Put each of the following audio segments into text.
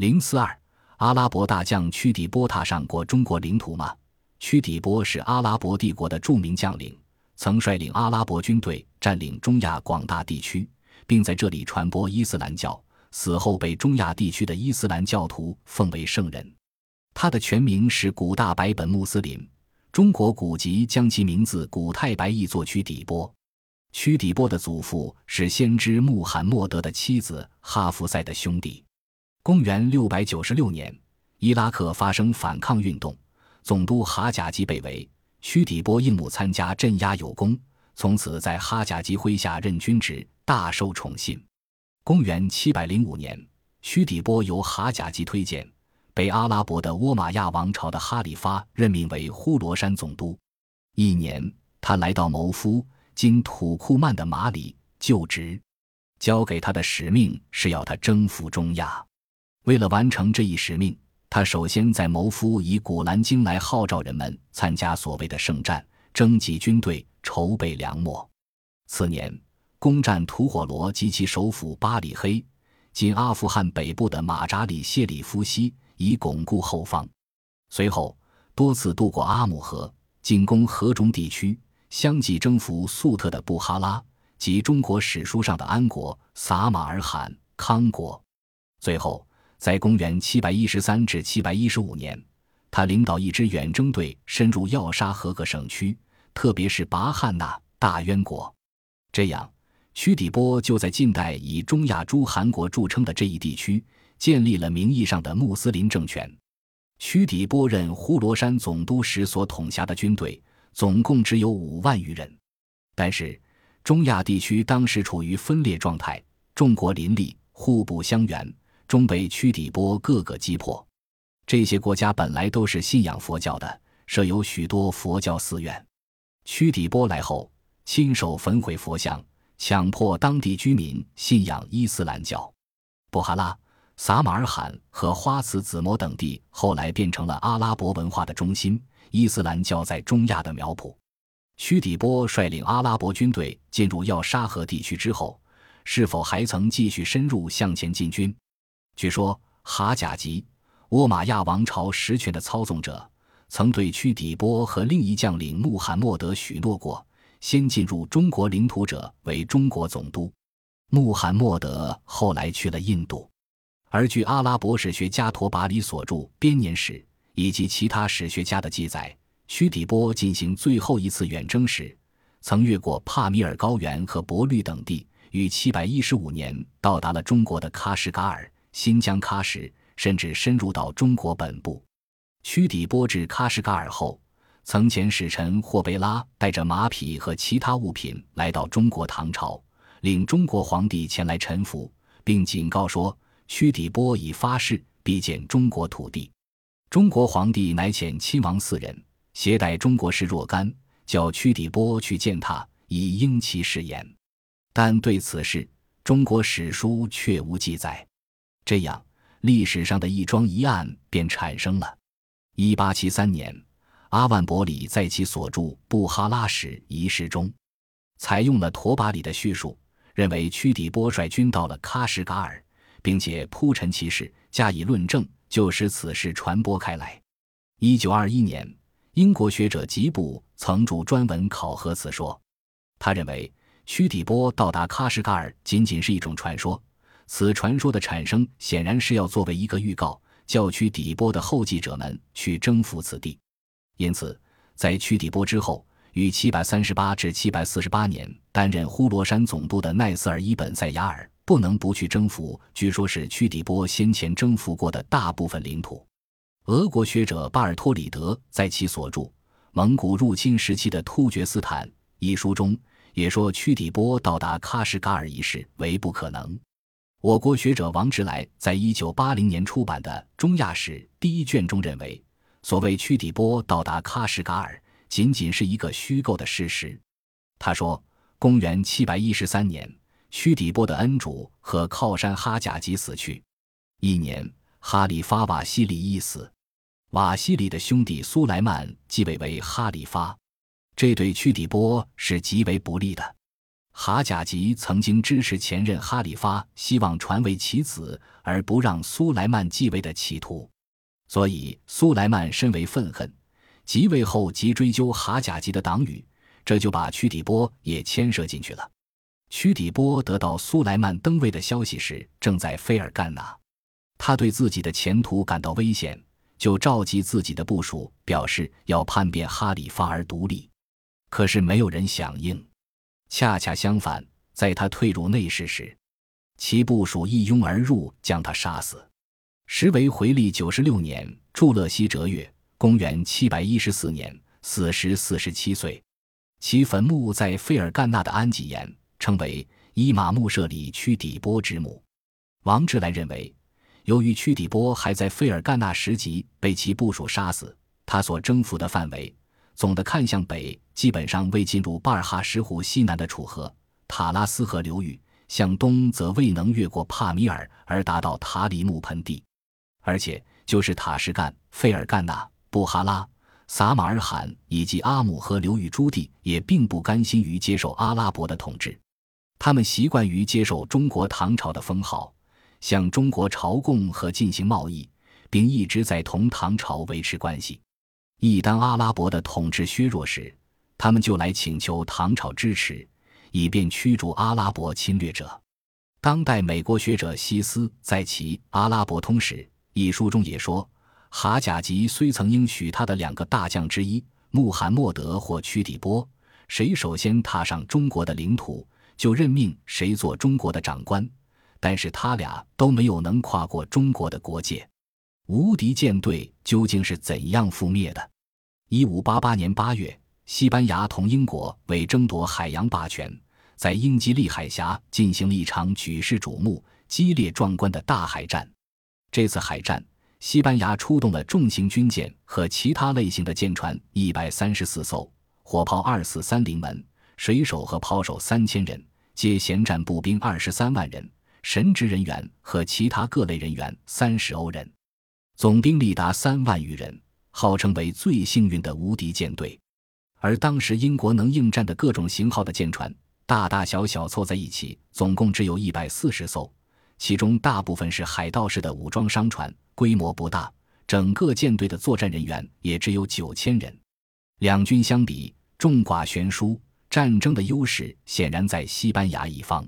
零四二，阿拉伯大将屈底波踏上过中国领土吗？屈底波是阿拉伯帝国的著名将领，曾率领阿拉伯军队占领中亚广大地区，并在这里传播伊斯兰教。死后被中亚地区的伊斯兰教徒奉为圣人。他的全名是古大白本穆斯林，中国古籍将其名字古太白译作屈底波。屈底波的祖父是先知穆罕默德的妻子哈弗赛的兄弟。公元六百九十六年，伊拉克发生反抗运动，总督哈贾吉被围，屈底波应募参加镇压有功，从此在哈贾吉麾下任军职，大受宠信。公元七百零五年，屈底波由哈贾吉推荐，被阿拉伯的倭马亚王朝的哈里发任命为呼罗珊总督。一年，他来到谋夫。今土库曼的马里就职，交给他的使命是要他征服中亚。为了完成这一使命，他首先在谋夫以古兰经来号召人们参加所谓的圣战，征集军队，筹备粮秣。次年，攻占吐火罗及其首府巴里黑，今阿富汗北部的马扎里谢里夫西，以巩固后方。随后，多次渡过阿姆河，进攻河中地区。相继征服粟特的布哈拉及中国史书上的安国、撒马尔罕、康国。最后，在公元七百一十三至七百一十五年，他领导一支远征队深入要沙河各省区，特别是拔汉纳、大渊国。这样，屈底波就在近代以中亚诸汗国著称的这一地区建立了名义上的穆斯林政权。屈底波任呼罗珊总督时所统辖的军队。总共只有五万余人，但是中亚地区当时处于分裂状态，众国林立，互不相援，终被屈底波各个击破。这些国家本来都是信仰佛教的，设有许多佛教寺院。屈底波来后，亲手焚毁佛像，强迫当地居民信仰伊斯兰教。布哈拉、撒马尔罕和花茨子模等地后来变成了阿拉伯文化的中心。伊斯兰教在中亚的苗圃，屈底波率领阿拉伯军队进入要沙河地区之后，是否还曾继续深入向前进军？据说哈贾吉，倭马亚王朝实权的操纵者，曾对屈底波和另一将领穆罕默德许诺过，先进入中国领土者为中国总督。穆罕默德后来去了印度，而据阿拉伯史学家陀拔里所著《编年史》。以及其他史学家的记载，屈底波进行最后一次远征时，曾越过帕米尔高原和伯律等地，于715年到达了中国的喀什噶尔、新疆喀什，甚至深入到中国本部。屈底波至喀什噶尔后，曾遣使臣霍贝拉带着马匹和其他物品来到中国唐朝，领中国皇帝前来臣服，并警告说：屈底波已发誓必见中国土地。中国皇帝乃遣亲王四人，携带中国士若干，叫屈底波去见他，以应其誓言。但对此事，中国史书却无记载。这样，历史上的一桩疑案便产生了。一八七三年，阿万伯里在其所著《布哈拉史》遗事中，采用了陀巴里的叙述，认为屈底波率军到了喀什噶尔，并且铺陈其事，加以论证。就使此事传播开来。一九二一年，英国学者吉布曾著专文考核此说。他认为屈底波到达喀什噶尔仅仅是一种传说，此传说的产生显然是要作为一个预告，叫屈底波的后继者们去征服此地。因此，在屈底波之后，于七百三十八至七百四十八年担任呼罗珊总督的奈斯尔伊本塞雅尔。不能不去征服，据说是屈底波先前征服过的大部分领土。俄国学者巴尔托里德在其所著《蒙古入侵时期的突厥斯坦》一书中，也说屈底波到达喀什噶尔一事为不可能。我国学者王直来在一九八零年出版的《中亚史》第一卷中认为，所谓屈底波到达喀什噶尔，仅仅是一个虚构的事实。他说，公元七百一十三年。屈底波的恩主和靠山哈贾吉死去，一年，哈里发瓦西里一死，瓦西里的兄弟苏莱曼继位为哈里发，这对屈底波是极为不利的。哈贾吉曾经支持前任哈里发希望传位其子而不让苏莱曼继位的企图，所以苏莱曼深为愤恨，即位后即追究哈贾吉的党羽，这就把屈底波也牵涉进去了。屈底波得到苏莱曼登位的消息时，正在菲尔干纳，他对自己的前途感到危险，就召集自己的部属，表示要叛变哈里发而独立。可是没有人响应。恰恰相反，在他退入内室时，其部属一拥而入，将他杀死。时为回历九十六年，祝勒西折月，公元七百一十四年，死时四十七岁。其坟墓在费尔干纳的安吉岩，称为伊玛目舍里屈底波之墓。王志来认为，由于屈底波还在费尔干纳时即被其部属杀死，他所征服的范围。总的看向北，基本上未进入巴尔哈什湖西南的楚河、塔拉斯河流域；向东则未能越过帕米尔而达到塔里木盆地。而且，就是塔什干、费尔干纳、布哈拉、撒马尔罕以及阿姆河流域诸地，也并不甘心于接受阿拉伯的统治。他们习惯于接受中国唐朝的封号，向中国朝贡和进行贸易，并一直在同唐朝维持关系。一当阿拉伯的统治削弱时，他们就来请求唐朝支持，以便驱逐阿拉伯侵略者。当代美国学者西斯在其《阿拉伯通史》一书中也说，哈贾吉虽曾应许他的两个大将之一穆罕默德或屈底波，谁首先踏上中国的领土，就任命谁做中国的长官，但是他俩都没有能跨过中国的国界。无敌舰队究竟是怎样覆灭的？一五八八年八月，西班牙同英国为争夺海洋霸权，在英吉利海峡进行了一场举世瞩目、激烈壮观的大海战。这次海战，西班牙出动了重型军舰和其他类型的舰船一百三十四艘，火炮二四三零门，水手和炮手三千人，皆銜战步兵二十三万人，神职人员和其他各类人员三十欧人。总兵力达三万余人，号称为最幸运的无敌舰队。而当时英国能应战的各种型号的舰船，大大小小凑在一起，总共只有一百四十艘，其中大部分是海盗式的武装商船，规模不大。整个舰队的作战人员也只有九千人。两军相比，众寡悬殊，战争的优势显然在西班牙一方。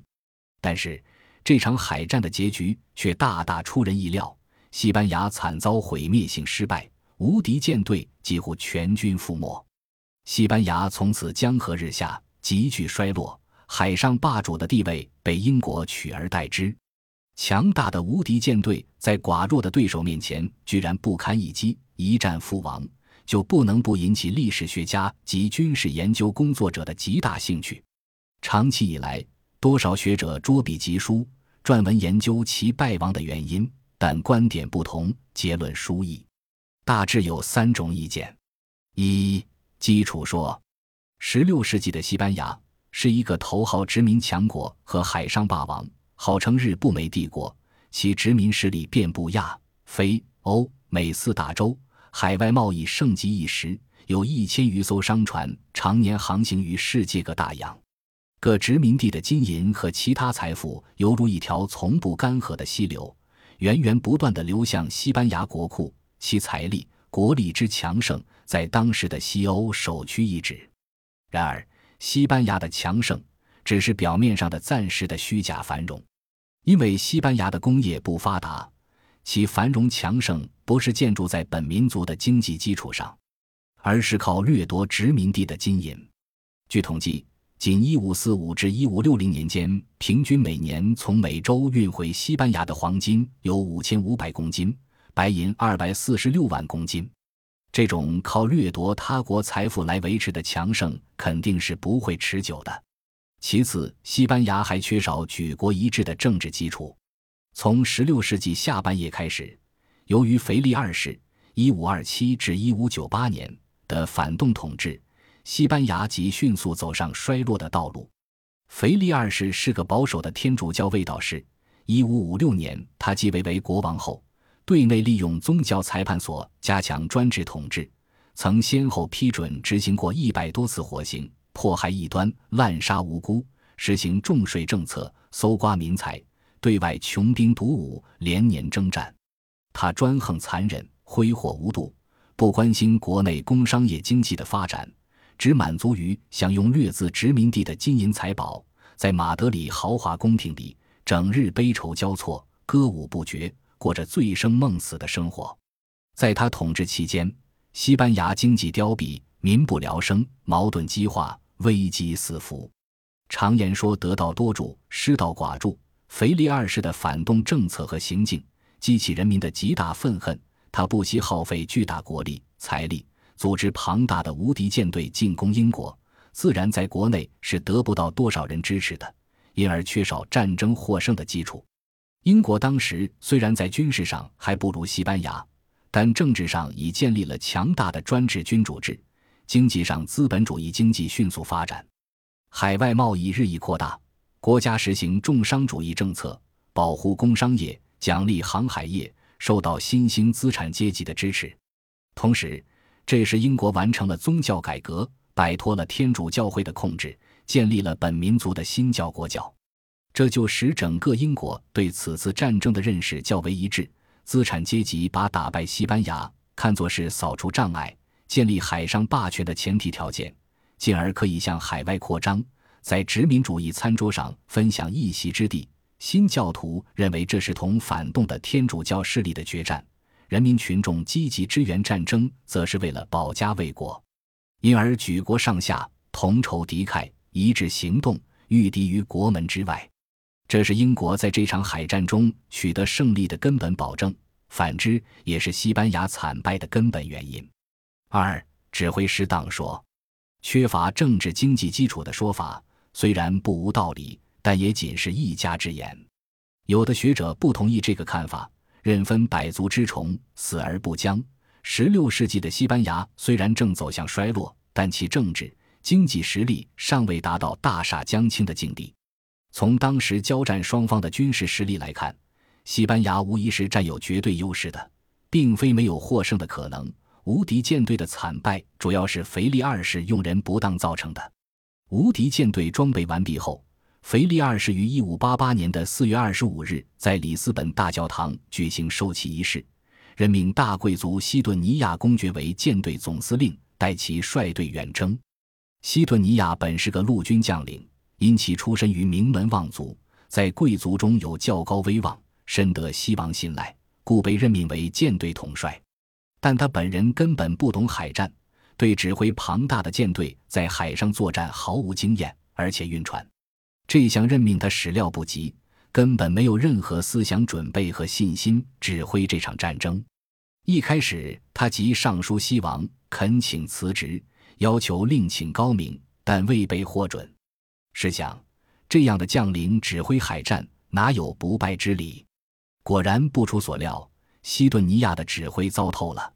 但是，这场海战的结局却大大出人意料。西班牙惨遭毁灭性失败，无敌舰队几乎全军覆没。西班牙从此江河日下，急剧衰落，海上霸主的地位被英国取而代之。强大的无敌舰队在寡弱的对手面前居然不堪一击，一战覆亡，就不能不引起历史学家及军事研究工作者的极大兴趣。长期以来，多少学者捉笔疾书，撰文研究其败亡的原因。但观点不同，结论殊异，大致有三种意见：一、基础说，十六世纪的西班牙是一个头号殖民强国和海上霸王，号称日不美帝国，其殖民势力遍布亚非欧美四大洲，海外贸易盛极一时，有一千余艘商船常年航行于世界各大洋，各殖民地的金银和其他财富犹如一条从不干涸的溪流。源源不断地流向西班牙国库，其财力、国力之强盛，在当时的西欧首屈一指。然而，西班牙的强盛只是表面上的暂时的虚假繁荣，因为西班牙的工业不发达，其繁荣强盛不是建筑在本民族的经济基础上，而是靠掠夺殖民地的金银。据统计。仅1545至1560年间，平均每年从美洲运回西班牙的黄金有5500公斤，白银246万公斤。这种靠掠夺他国财富来维持的强盛，肯定是不会持久的。其次，西班牙还缺少举国一致的政治基础。从16世纪下半叶开始，由于腓力二世 （1527 至1598年）的反动统治。西班牙即迅速走上衰落的道路。腓力二世是个保守的天主教卫道士。一五五六年，他继位为国王后，对内利用宗教裁判所加强专制统治，曾先后批准执行过一百多次火刑，迫害异端，滥杀无辜，实行重税政策，搜刮民财，对外穷兵黩武，连年征战。他专横残忍，挥霍无度，不关心国内工商业经济的发展，只满足于享用掠自殖民地的金银财宝，在马德里豪华宫廷里，整日悲愁交错，歌舞不绝，过着醉生梦死的生活。在他统治期间，西班牙经济凋敝，民不聊生，矛盾激化，危机四伏。常言说：“得道多助，失道寡助。”腓力二世的反动政策和行径激起人民的极大愤恨，他不惜耗费巨大国力、财力，组织庞大的无敌舰队进攻英国，自然在国内是得不到多少人支持的，因而缺少战争获胜的基础。英国当时虽然在军事上还不如西班牙，但政治上已建立了强大的专制君主制，经济上资本主义经济迅速发展。海外贸易日益扩大，国家实行重商主义政策，保护工商业，奖励航海业，受到新兴资产阶级的支持。同时，这时英国完成了宗教改革，摆脱了天主教会的控制，建立了本民族的新教国教。这就使整个英国对此次战争的认识较为一致。资产阶级把打败西班牙看作是扫除障碍、建立海上霸权的前提条件。进而可以向海外扩张，在殖民主义餐桌上分享一席之地。新教徒认为这是同反动的天主教势力的决战，人民群众积极支援战争，则是为了保家卫国，因而举国上下同仇敌忾，一致行动，御敌于国门之外。这是英国在这场海战中取得胜利的根本保证，反之也是西班牙惨败的根本原因。二指挥失当说。缺乏政治经济基础的说法虽然不无道理，但也仅是一家之言。有的学者不同意这个看法，任分百足之虫，死而不僵。十六世纪的西班牙虽然正走向衰落，但其政治经济实力尚未达到大厦将倾的境地。从当时交战双方的军事实力来看，西班牙无疑是占有绝对优势的，并非没有获胜的可能。无敌舰队的惨败主要是腓力二世用人不当造成的。无敌舰队装备完毕后，腓力二世于一五八八年的四月二十五日在里斯本大教堂举行收旗仪式，任命大贵族西顿尼亚公爵为舰队总司令，带其率队远征。西顿尼亚本是个陆军将领，因其出身于名门望族，在贵族中有较高威望，深得西王信赖，故被任命为舰队统帅。但他本人根本不懂海战，对指挥庞大的舰队在海上作战毫无经验，而且晕船。这项任命他始料不及，根本没有任何思想准备和信心指挥这场战争。一开始，他即上书西王，恳请辞职，要求另请高明，但未被获准。试想，这样的将领指挥海战，哪有不败之理？果然不出所料。西顿尼亚的指挥糟透了。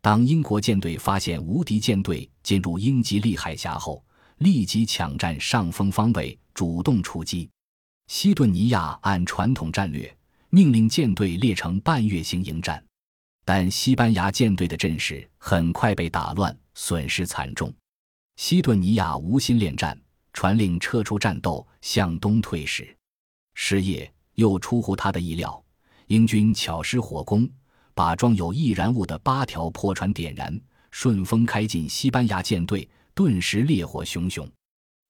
当英国舰队发现无敌舰队进入英吉利海峡后，立即抢占上风方位，主动出击。西顿尼亚按传统战略，命令舰队列成半月形迎战，但西班牙舰队的阵势很快被打乱，损失惨重。西顿尼亚无心恋战，传令撤出战斗，向东退时。失业又出乎他的意料。英军巧施火攻，把装有易燃物的八条破船点燃，顺风开进西班牙舰队，顿时烈火熊熊。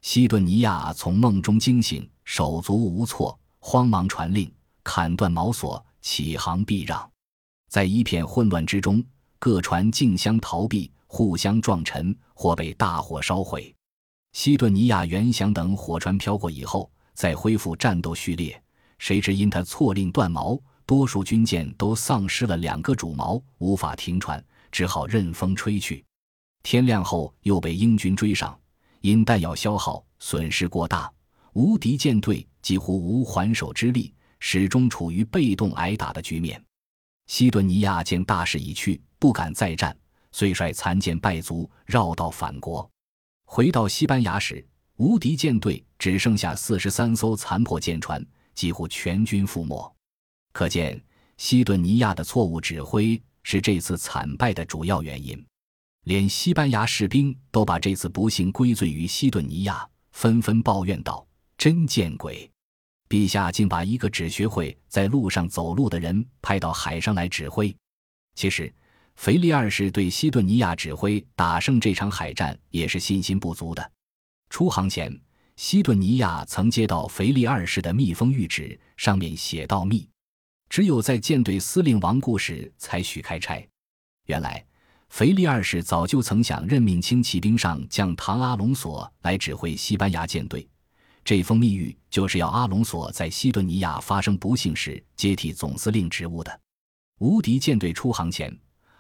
西顿尼亚从梦中惊醒，手足无措，慌忙传令砍断锚索，起航避让。在一片混乱之中，各船竞相逃避，互相撞沉，或被大火烧毁。西顿尼亚原想等火船飘过以后再恢复战斗序列，谁知因他错令断锚。多数军舰都丧失了两个主锚，无法停船，只好任风吹去。天亮后又被英军追上，因弹药消耗损失过大，无敌舰队几乎无还手之力，始终处于被动挨打的局面。西顿尼亚见大势已去，不敢再战，遂率残舰败卒绕道返国。回到西班牙时，无敌舰队只剩下四十三艘残破舰船，几乎全军覆没。可见，西顿尼亚的错误指挥是这次惨败的主要原因。连西班牙士兵都把这次不幸归罪于西顿尼亚，纷纷抱怨道：“真见鬼！陛下竟把一个只学会在路上走路的人派到海上来指挥。其实，腓力二世对西顿尼亚指挥打胜这场海战也是信心不足的。出航前，西顿尼亚曾接到腓力二世的密封谕旨，上面写道：“密，只有在舰队司令亡故时才许开差。”原来。腓力二世早就曾想任命轻骑兵上将唐阿隆索来指挥西班牙舰队，这封密谕就是要阿隆索在西顿尼亚发生不幸时接替总司令职务的。无敌舰队出航前，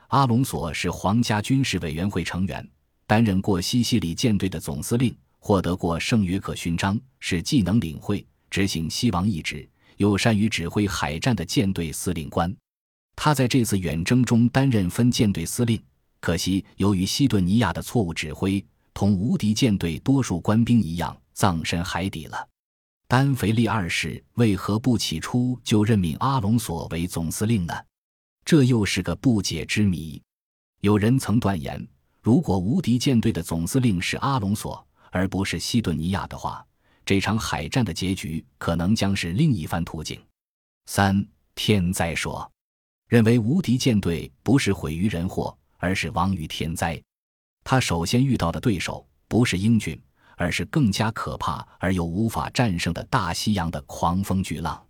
阿隆索是皇家军事委员会成员，担任过西西里舰队的总司令，获得过圣约克勋章，是既能领会执行西王意志，又善于指挥海战的舰队司令官。他在这次远征中担任分舰队司令。可惜，由于西顿尼亚的错误指挥，同无敌舰队多数官兵一样，葬身海底了。丹腓力二世为何不起初就任命阿隆索为总司令呢？这又是个不解之谜。有人曾断言，如果无敌舰队的总司令是阿隆索，而不是西顿尼亚的话，这场海战的结局可能将是另一番图景。三天灾说，认为无敌舰队不是毁于人祸。而是亡于天灾，他首先遇到的对手不是英军，而是更加可怕而又无法战胜的大西洋的狂风巨浪。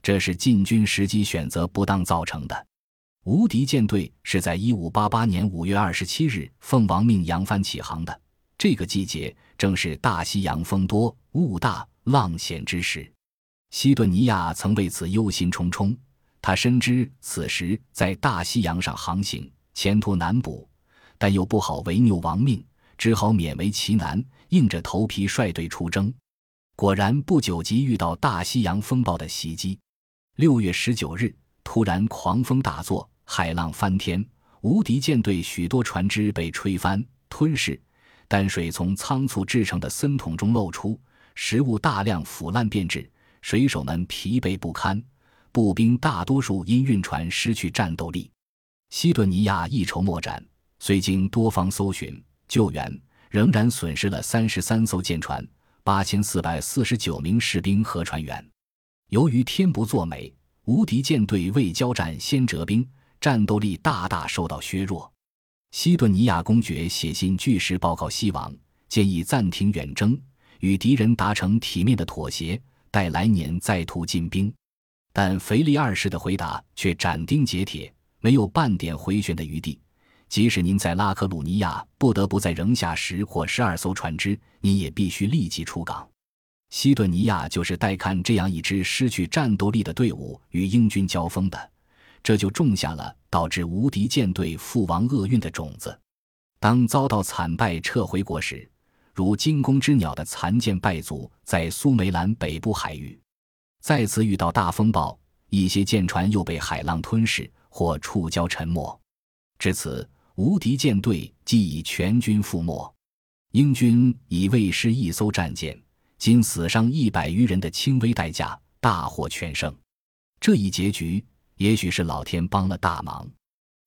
这是进军时机选择不当造成的。无敌舰队是在一五八八年五月二十七日奉王命扬帆起航的，这个季节正是大西洋风多雾大浪险之时。西顿尼亚曾为此忧心忡忡，他深知此时在大西洋上航行。前途难卜，但又不好违拗亡命，只好勉为其难，硬着头皮率队出征。果然不久即遇到大西洋风暴的袭击。六月十九日，突然狂风大作，海浪翻天，无敌舰队许多船只被吹翻吞噬，淡水从仓促制成的森桶中漏出，食物大量腐烂变质，水手们疲惫不堪，步兵大多数因晕船失去战斗力。西顿尼亚一筹莫展，虽经多方搜寻救援，仍然损失了三十三艘舰船、八千四百四十九名士兵和船员。由于天不作美，无敌舰队未交战先折兵，战斗力大大受到削弱。西顿尼亚公爵写信据实报告西王，建议暂停远征，与敌人达成体面的妥协，待来年再图进兵。但腓力二世的回答却斩钉截铁。没有半点回旋的余地。即使您在拉克鲁尼亚不得不再扔下十或十二艘船只，您也必须立即出港。西顿尼亚就是待看这样一支失去战斗力的队伍与英军交锋的，这就种下了导致无敌舰队覆亡厄运的种子。当遭到惨败撤回国时，如惊弓之鸟的残舰败卒在苏梅兰北部海域，再次遇到大风暴，一些舰船又被海浪吞噬。或触礁沉没，至此，无敌舰队即已全军覆没。英军以未失一艘战舰，仅死伤一百余人的轻微代价，大获全胜。这一结局，也许是老天帮了大忙。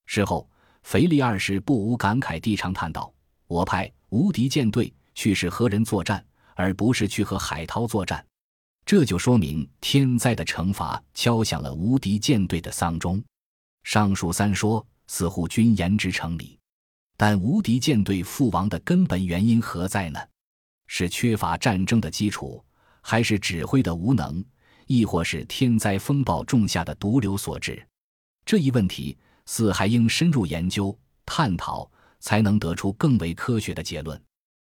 事后，腓力二世不无感慨地长叹道：“我派无敌舰队去是和人作战，而不是去和海涛作战。”这就说明天灾的惩罚敲响了无敌舰队的丧钟。上述三说似乎均言之成理，但无敌舰队覆亡的根本原因何在呢？是缺乏战争的基础，还是指挥的无能，亦或是天灾风暴种下的毒瘤所致？这一问题似还应深入研究探讨，才能得出更为科学的结论。